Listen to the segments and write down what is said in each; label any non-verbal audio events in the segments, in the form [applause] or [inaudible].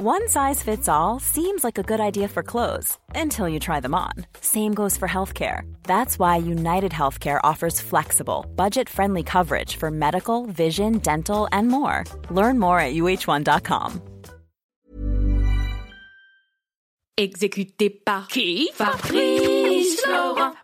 One size fits all seems like a good idea for clothes until you try them on. Same goes for healthcare. That's why United Healthcare offers flexible, budget friendly coverage for medical, vision, dental, and more. Learn more at uh1.com. Exécuté par qui Fabrice Florent.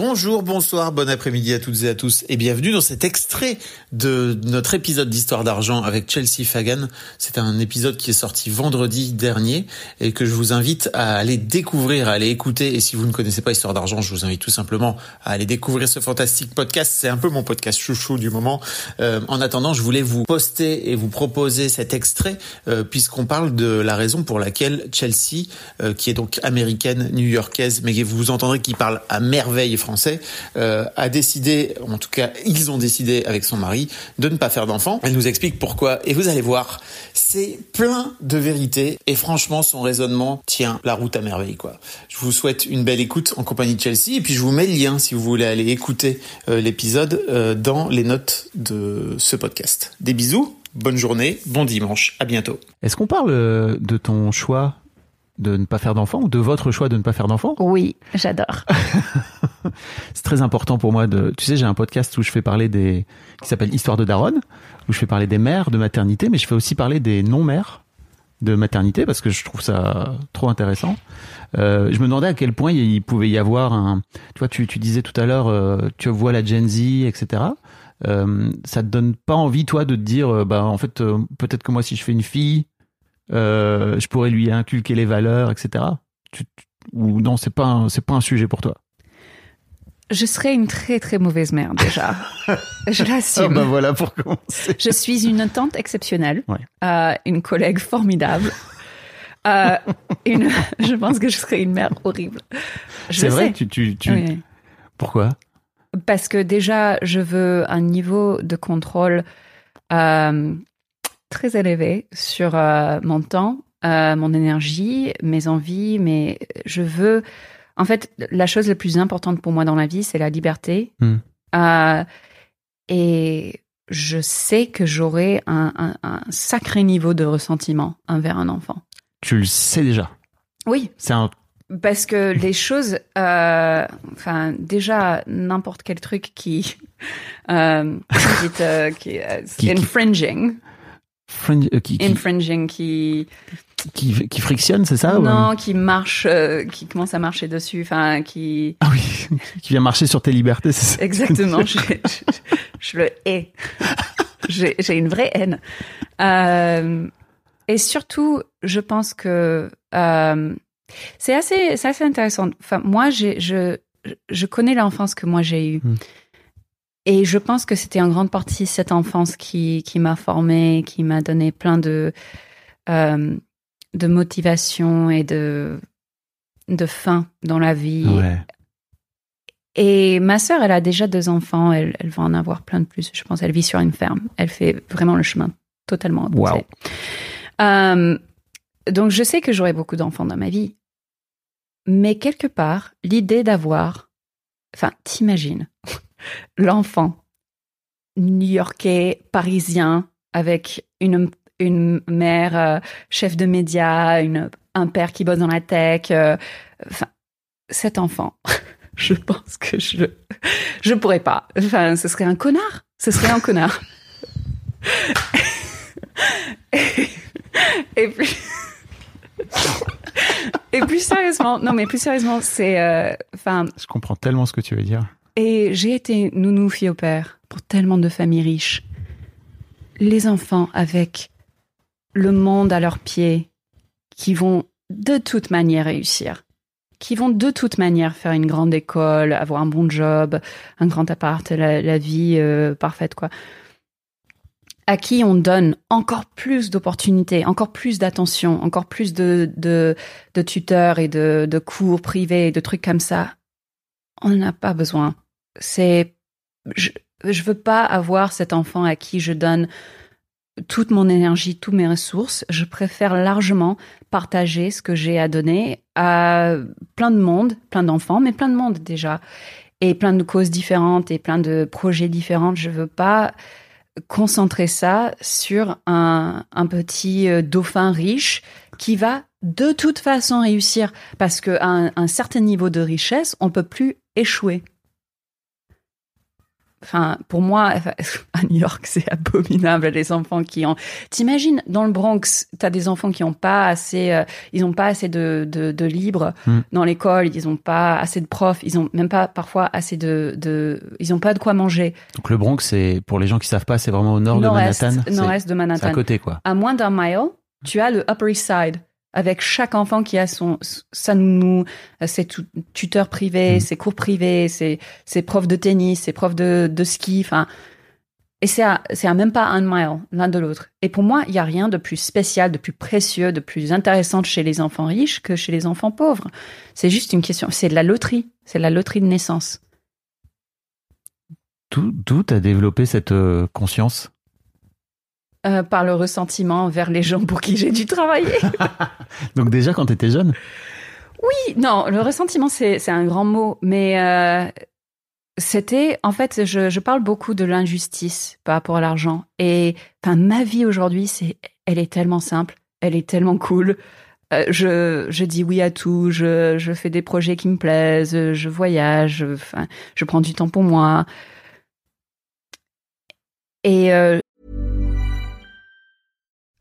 Bonjour, bonsoir, bon après-midi à toutes et à tous et bienvenue dans cet extrait de notre épisode d'Histoire d'argent avec Chelsea Fagan. C'est un épisode qui est sorti vendredi dernier et que je vous invite à aller découvrir, à aller écouter. Et si vous ne connaissez pas Histoire d'argent, je vous invite tout simplement à aller découvrir ce fantastique podcast. C'est un peu mon podcast chouchou du moment. Euh, en attendant, je voulais vous poster et vous proposer cet extrait euh, puisqu'on parle de la raison pour laquelle Chelsea, euh, qui est donc américaine, new-yorkaise, mais vous entendrez qu'il parle à merveille euh, a décidé, en tout cas ils ont décidé avec son mari, de ne pas faire d'enfants. Elle nous explique pourquoi et vous allez voir, c'est plein de vérité et franchement son raisonnement tient la route à merveille quoi. Je vous souhaite une belle écoute en compagnie de Chelsea et puis je vous mets le lien si vous voulez aller écouter euh, l'épisode euh, dans les notes de ce podcast. Des bisous, bonne journée, bon dimanche, à bientôt. Est-ce qu'on parle de ton choix de ne pas faire d'enfants ou de votre choix de ne pas faire d'enfants? Oui, j'adore. [laughs] c'est très important pour moi de. Tu sais, j'ai un podcast où je fais parler des qui s'appelle Histoire de Daronne, où je fais parler des mères de maternité, mais je fais aussi parler des non-mères de maternité parce que je trouve ça trop intéressant. Euh, je me demandais à quel point il pouvait y avoir un. Tu vois, tu, tu disais tout à l'heure, euh, tu vois la Gen Z, etc. Euh, ça te donne pas envie, toi, de te dire, euh, bah en fait, euh, peut-être que moi, si je fais une fille, euh, je pourrais lui inculquer les valeurs, etc. Tu, ou non, c'est pas c'est pas un sujet pour toi. Je serais une très très mauvaise mère déjà. [laughs] je Ah l'assume. bah voilà pour commencer. Je suis une tante exceptionnelle, Ouais. euh, une collègue formidable. Euh, une, je pense que je serais une mère horrible. C'est vrai, sais. tu, tu, tu... Oui. pourquoi? Parce que déjà, je veux un niveau de contrôle euh, très élevé sur euh, mon temps, euh, mon énergie, mes envies, mais je veux... En fait, la chose la plus importante pour moi dans la vie, c'est la liberté. Hmm. Euh, et je sais que j'aurai un, un- un sacré niveau de ressentiment envers un enfant. Tu le sais déjà. Oui, C'est un parce que [laughs] les choses, euh, enfin déjà n'importe quel truc qui, [laughs] euh, qui, te- qui, euh, Qui- qui- infringing, euh, qui, qui, infringing, qui qui, qui frictionne, c'est ça ou- non, qui marche, euh, qui commence à marcher dessus, enfin qui Ah oui, [laughs] qui vient marcher sur tes libertés, c'est ça exactement, je, je, je le hais, [laughs] j'ai une vraie haine, Euh, et surtout, je pense que c'est assez, assez intéressant. Enfin, moi, je, je connais l'enfance que moi j'ai eue. Hmm. Et je pense que c'était en grande partie cette enfance qui, qui m'a formée, qui m'a donné plein de, euh, de motivation et de, de faim dans la vie. Ouais. Et ma sœur, elle a déjà deux enfants, elle, elle va en avoir plein de plus. Je pense elle vit sur une ferme. Elle fait vraiment le chemin totalement opposé. Wow. Euh, donc je sais que j'aurai beaucoup d'enfants dans ma vie. Mais quelque part, l'idée d'avoir... Enfin, t'imagines, l'enfant new-yorkais, parisien, avec une, une mère euh, chef de médias, un père qui bosse dans la tech. euh, cet enfant, [laughs] je pense que je je pourrais pas. Enfin, ce serait un connard. Ce serait un connard. [laughs] et, et puis [laughs] et plus sérieusement, non mais plus sérieusement, c'est euh, enfin Je comprends tellement ce que tu veux dire. Et j'ai été nounou fille au père pour tellement de familles riches. Les enfants avec le monde à leurs pieds, qui vont de toute manière réussir, qui vont de toute manière faire une grande école, avoir un bon job, un grand appart, la, vie euh, parfaite, quoi. À qui on donne encore plus d'opportunités, encore plus d'attention, encore plus de, de, tuteurs et de, de cours privés, de trucs comme ça. On n'en a pas besoin c'est je je veux pas avoir cet enfant à qui je donne toute mon énergie, toutes mes ressources. Je préfère largement partager ce que j'ai à donner à plein de monde, plein d'enfants, mais plein de monde déjà, et plein de causes différentes et plein de projets différents. Je veux pas concentrer ça sur un, un petit euh, dauphin riche qui va de toute façon réussir parce qu'à un, un certain niveau de richesse, on peut plus échouer. Enfin, pour moi, [laughs] à New York, c'est abominable les enfants qui ont. T'imagines dans le Bronx, t'as des enfants qui ont pas assez, euh, ils ont pas assez de de, de libre Hmm. dans l'école, ils ont pas assez de profs, ils ont même pas parfois assez de de, ils ont pas de quoi manger. Donc le Bronx, c'est pour les gens qui savent pas, c'est vraiment au nord de Nord-est, Manhattan. Nord-est de C'est à Manhattan. côté, quoi. À moins d'un mile, tu as le Upper East Side avec chaque enfant qui a son sa nounou, ses tu- tuteurs privés, Mm. ses cours privés, ses, ses profs de tennis, ses profs de, de ski, enfin. Et c'est à, c'est à même pas un mile l'un de l'autre. Et pour moi, il y a rien de plus spécial, de plus précieux, de plus intéressant chez les enfants riches que chez les enfants pauvres. C'est juste une question, c'est de la loterie, c'est de la loterie de naissance. D'où d'où t'as développé cette euh, conscience? Euh, par le ressentiment vers les gens pour qui j'ai dû travailler. [laughs] Donc déjà quand t'étais jeune Oui, non, le ressentiment, c'est c'est un grand mot, mais euh, c'était, en fait, je, je parle beaucoup de l'injustice par rapport à l'argent. Et enfin, ma vie aujourd'hui, c'est, elle est tellement simple, elle est tellement cool. Euh, je, je dis oui à tout, je, je fais des projets qui me plaisent, je voyage, je- prends du temps pour moi. Et euh,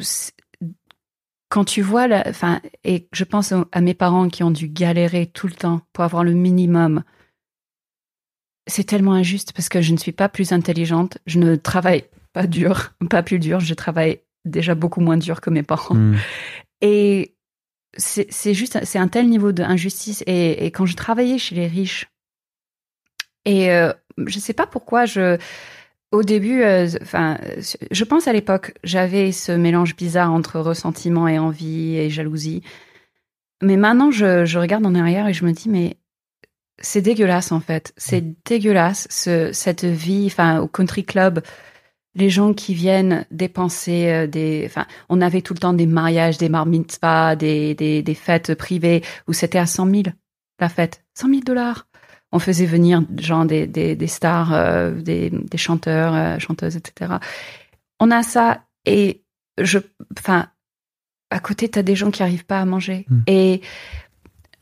C'est- quand tu vois, la, enfin, et je pense à mes parents qui ont dû galérer tout le temps pour avoir le minimum. C'est tellement injuste parce que je ne suis pas plus intelligente, je ne travaille pas dur, [laughs] pas plus dur, je travaille déjà beaucoup moins dur que mes parents. Hmm. Et c'est juste, c'est un tel niveau d'injustice. Et, et quand je travaillais chez les riches, et euh, je sais pas pourquoi je, au début, euh, enfin, je pense à l'époque, j'avais ce mélange bizarre entre ressentiment et envie et jalousie. Mais maintenant, je, je regarde en arrière et je me dis, mais c'est dégueulasse en fait. C'est dégueulasse ce, cette vie, enfin, au country club les gens qui viennent dépenser euh, des, enfin, on avait tout le temps des mariages, des bar mitzvahs, des, des, des fêtes privées où c'était à 100 000 la fête, 100 000 dollars. On faisait venir genre des, des, des stars, euh, des, des chanteurs, euh, chanteuses, etc. On a ça et je, enfin, à côté t'as des gens qui arrivent pas à manger Mm. et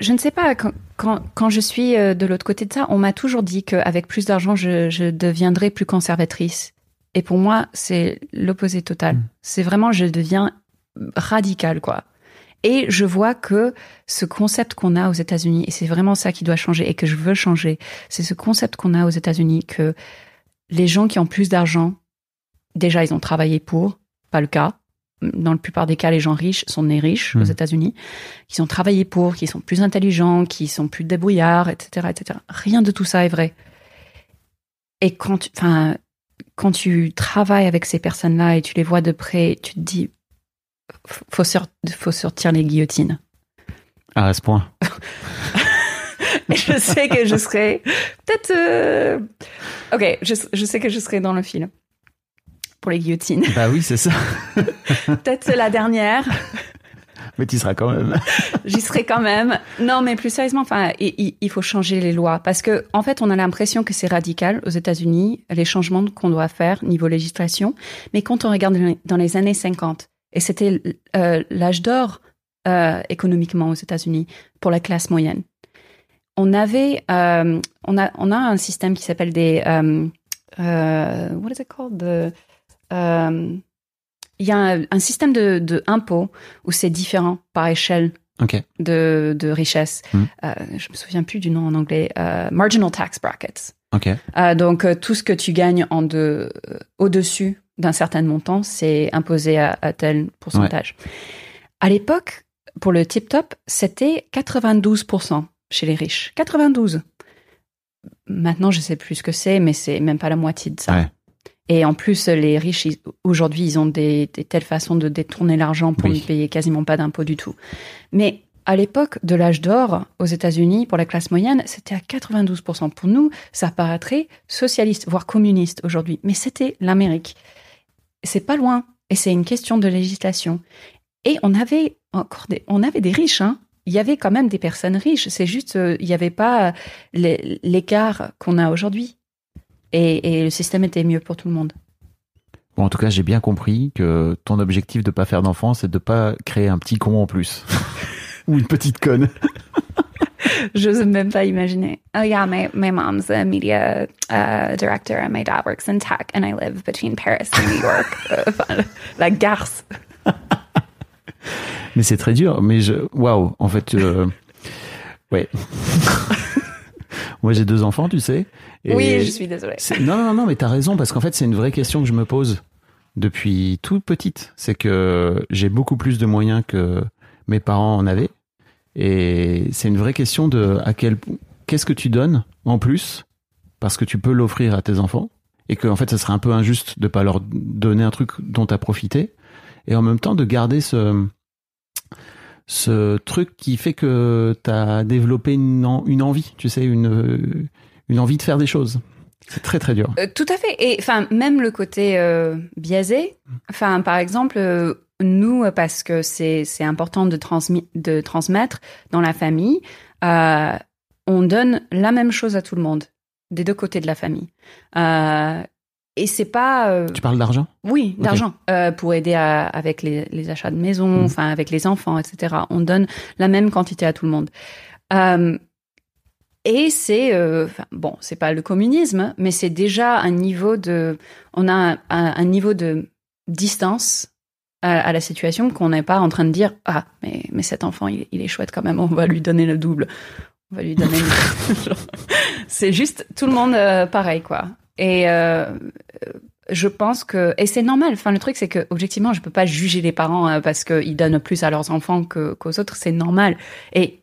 je ne sais pas quand, quand, quand je suis euh, de l'autre côté de ça, on m'a toujours dit qu'avec plus d'argent, je, je deviendrais plus conservatrice. Et pour moi, c'est l'opposé total. Mm. C'est vraiment, je deviens radical, quoi. Et je vois que ce concept qu'on a aux États-Unis, et c'est vraiment ça qui doit changer et que je veux changer, c'est ce concept qu'on a aux États-Unis que les gens qui ont plus d'argent, déjà, ils ont travaillé pour, pas le cas. Dans la plupart des cas, les gens riches sont nés riches aux Mm. États-Unis, qui ont travaillé pour, qui sont plus intelligents, qui sont plus débrouillards, etc., etc. Rien de tout ça est vrai. Et quand, tu- enfin, quand tu travailles avec ces personnes-là et tu les vois de près, tu te dis, faut, faut sortir les guillotines. Ah, à ce point. [laughs] Je sais que je serai peut-être, euh, ok, je, je sais que je serai dans le film pour les guillotines. Bah oui, c'est ça. [laughs] Peut-être la dernière. Mais tu seras quand même. [laughs] J'y serai quand même. Non, mais plus sérieusement, enfin, il, il- faut changer les lois parce que, en fait, on a l'impression que c'est radical aux États-Unis, les changements qu'on doit faire niveau législation. Mais quand on regarde dans les années 50, et c'était euh, l'âge d'or euh, économiquement aux États-Unis pour la classe moyenne, on avait, euh, on a, on a un système qui s'appelle des, what is it called? The, il y a un, un système de, de impôts où c'est différent par échelle de, de richesse. Euh, je me souviens plus du nom en anglais. Marginal tax brackets. Ok. Euh, donc tout ce que tu gagnes en de, au-dessus d'un certain montant, c'est imposé à, à tel pourcentage. À l'époque, pour le tip top, c'était 92% chez les riches. 92. Maintenant, je sais plus ce que c'est, mais c'est même pas la moitié de ça. Ouais. Et en plus, les riches, aujourd'hui, ils ont des, des telles façons de détourner l'argent pour Oui. ne payer quasiment pas d'impôts du tout. Mais à l'époque de l'âge d'or, aux États-Unis, pour la classe moyenne, c'était à 92%. Pour nous, ça paraîtrait socialiste, voire communiste aujourd'hui. Mais c'était l'Amérique. C'est pas loin. Et c'est une question de législation. Et on avait encore des, on avait des riches, hein. Il y avait quand même des personnes riches. C'est juste, euh, il n'y avait pas l'é- l'écart qu'on a aujourd'hui. Et, et le système était mieux pour tout le monde. Bon, en tout cas, j'ai bien compris que ton objectif de pas faire d'enfant, c'est de pas créer un petit con en plus. [laughs] Ou une petite conne. Je n'ose même pas imaginer. Oh yeah, my, my mom's a media uh, director and my dad works in tech and I live between Paris and New York. [laughs] [laughs] La garce. [laughs] Mais c'est très dur. Mais je, waouh, en fait, euh, ouais. Moi, j'ai deux enfants, tu sais. et Oui, je suis désolée. Non, non, non, mais t'as raison parce qu'en fait, c'est une vraie question que je me pose depuis toute petite. C'est que j'ai beaucoup plus de moyens que mes parents en avaient, et c'est une vraie question de à quel qu'est-ce que tu donnes en plus parce que tu peux l'offrir à tes enfants et que en fait, ça serait un peu injuste de pas leur donner un truc dont tu as profité et en même temps de garder ce ce truc qui fait que tu as développé une, en- une envie, tu sais, une, une envie de faire des choses. C'est très très dur. Euh, tout à fait. Et enfin, même le côté euh, biaisé. Enfin, par exemple, euh, nous, euh, parce que c'est c'est important de, transmi- de transmettre dans la famille, euh, on donne la même chose à tout le monde, des deux côtés de la famille. Euh, et c'est pas. euh, Tu parles d'argent? Oui, d'argent euh, pour aider à- avec les, les achats de maison, Mhm. enfin avec les enfants, etc. On donne la même quantité à tout le monde. Euh, et c'est euh, bon, c'est pas le communisme, mais c'est déjà un niveau de, on a un, un- un niveau de distance à, à la situation qu'on n'est pas en train de dire ah mais mais cet enfant il, il est chouette quand même, on va lui donner le double, on va lui donner. le- c'est juste tout le monde euh, pareil quoi. Et euh, je pense que et c'est normal. Enfin, le truc c'est que objectivement, je peux pas juger les parents euh, parce qu'ils donnent plus à leurs enfants que qu'aux autres. C'est normal. Et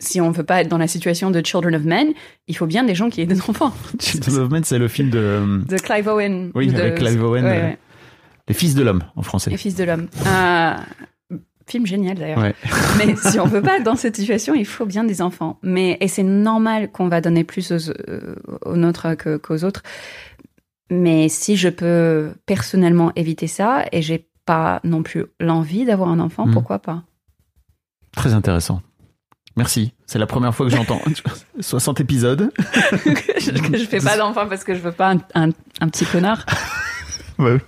si on veut pas être dans la situation de Children of Men, il faut bien des gens qui aient des enfants. Children of Men, c'est le film de euh, De Clive Owen. Oui, ou de- avec Clive Owen, Ouais, euh, ouais. Les Fils de l'homme en français. Les fils de l'homme. Euh, film génial d'ailleurs. Ouais. [laughs] Mais si on veut pas être dans cette situation, il faut bien des enfants. Mais et c'est normal qu'on va donner plus aux, euh, aux nôtres que- qu'aux autres. Mais si je peux personnellement éviter ça et j'ai pas non plus l'envie d'avoir un enfant, Mm. pourquoi pas? Très intéressant. Merci. C'est la première fois que j'entends [laughs] 60 épisodes. [laughs] je, que je fais pas d'enfant parce que je veux pas un, un- un petit connard. Ouais.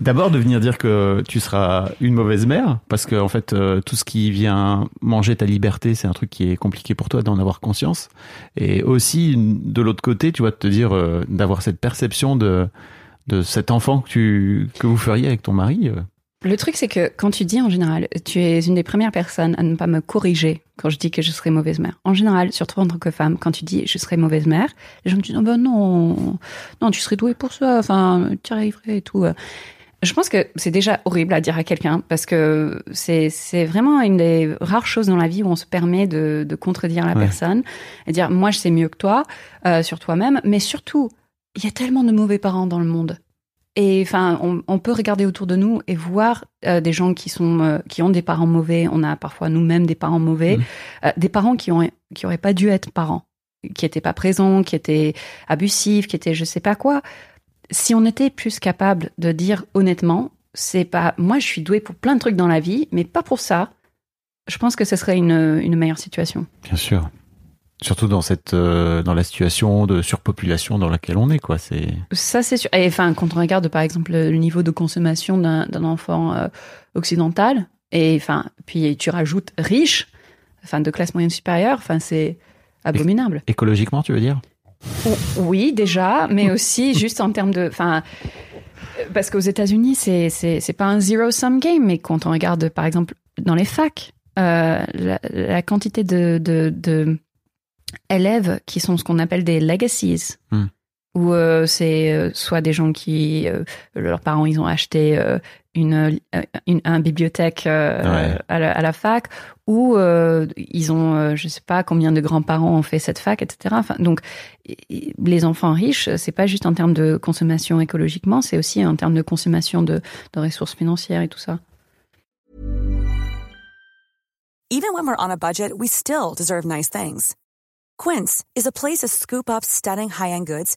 D'abord de venir dire que tu seras une mauvaise mère, parce que en fait euh, tout ce qui vient manger ta liberté, c'est un truc qui est compliqué pour toi d'en avoir conscience. Et aussi de l'autre côté, tu vois, de te dire euh, d'avoir cette perception de de cet enfant que tu que vous feriez avec ton mari. euh. Le truc, c'est que quand tu dis en général, tu es une des premières personnes à ne pas me corriger quand je dis que je serai mauvaise mère. En général, surtout en tant que femme, quand tu dis je serai mauvaise mère, les gens me disent oh ben non, non, tu serais douée pour ça, enfin, tu arriverais et tout. Je pense que c'est déjà horrible à dire à quelqu'un parce que c'est c'est vraiment une des rares choses dans la vie où on se permet de, de contredire la Ouais. personne et dire moi je sais mieux que toi euh, sur toi-même, mais surtout il y a tellement de mauvais parents dans le monde. Et enfin, on, on peut regarder autour de nous et voir euh, des gens qui sont euh, qui ont des parents mauvais. On a parfois nous-mêmes des parents mauvais, Mhm. Euh, des parents qui ont qui auraient pas dû être parents, qui étaient pas présents, qui étaient abusifs, qui étaient je sais pas quoi. Si on était plus capable de dire honnêtement, c'est pas moi je suis douée pour plein de trucs dans la vie, mais pas pour ça. Je pense que ce serait une, une meilleure situation. Bien sûr. Surtout dans cette euh, dans la situation de surpopulation dans laquelle on est quoi. C'est Ça, c'est sûr. Et enfin, quand on regarde, par exemple, le niveau de consommation d'un d'un enfant euh, occidental, et enfin, puis tu rajoutes riche, enfin de classe moyenne supérieure, enfin c'est abominable. Écologiquement, tu veux dire? Oui, déjà, mais [laughs] aussi juste en termes de, enfin, parce qu'aux États-Unis, c'est c'est c'est pas un zero sum game, mais quand on regarde par exemple dans les facs, euh, la, la quantité de, de de élèves qui sont ce qu'on appelle des legacies. Hmm. Où euh, c'est euh, soit des gens qui euh, leurs parents ils ont acheté euh, une, une un bibliothèque euh, Ouais. à, la, à la fac ou euh, ils ont euh, je sais pas combien de grands-parents ont fait cette fac etc. Enfin donc les enfants riches c'est pas juste en termes de consommation écologiquement c'est aussi en termes de consommation de, de ressources financières et tout ça. Even when we're on a budget, we still deserve nice things. Quince is a place to scoop up stunning high-end goods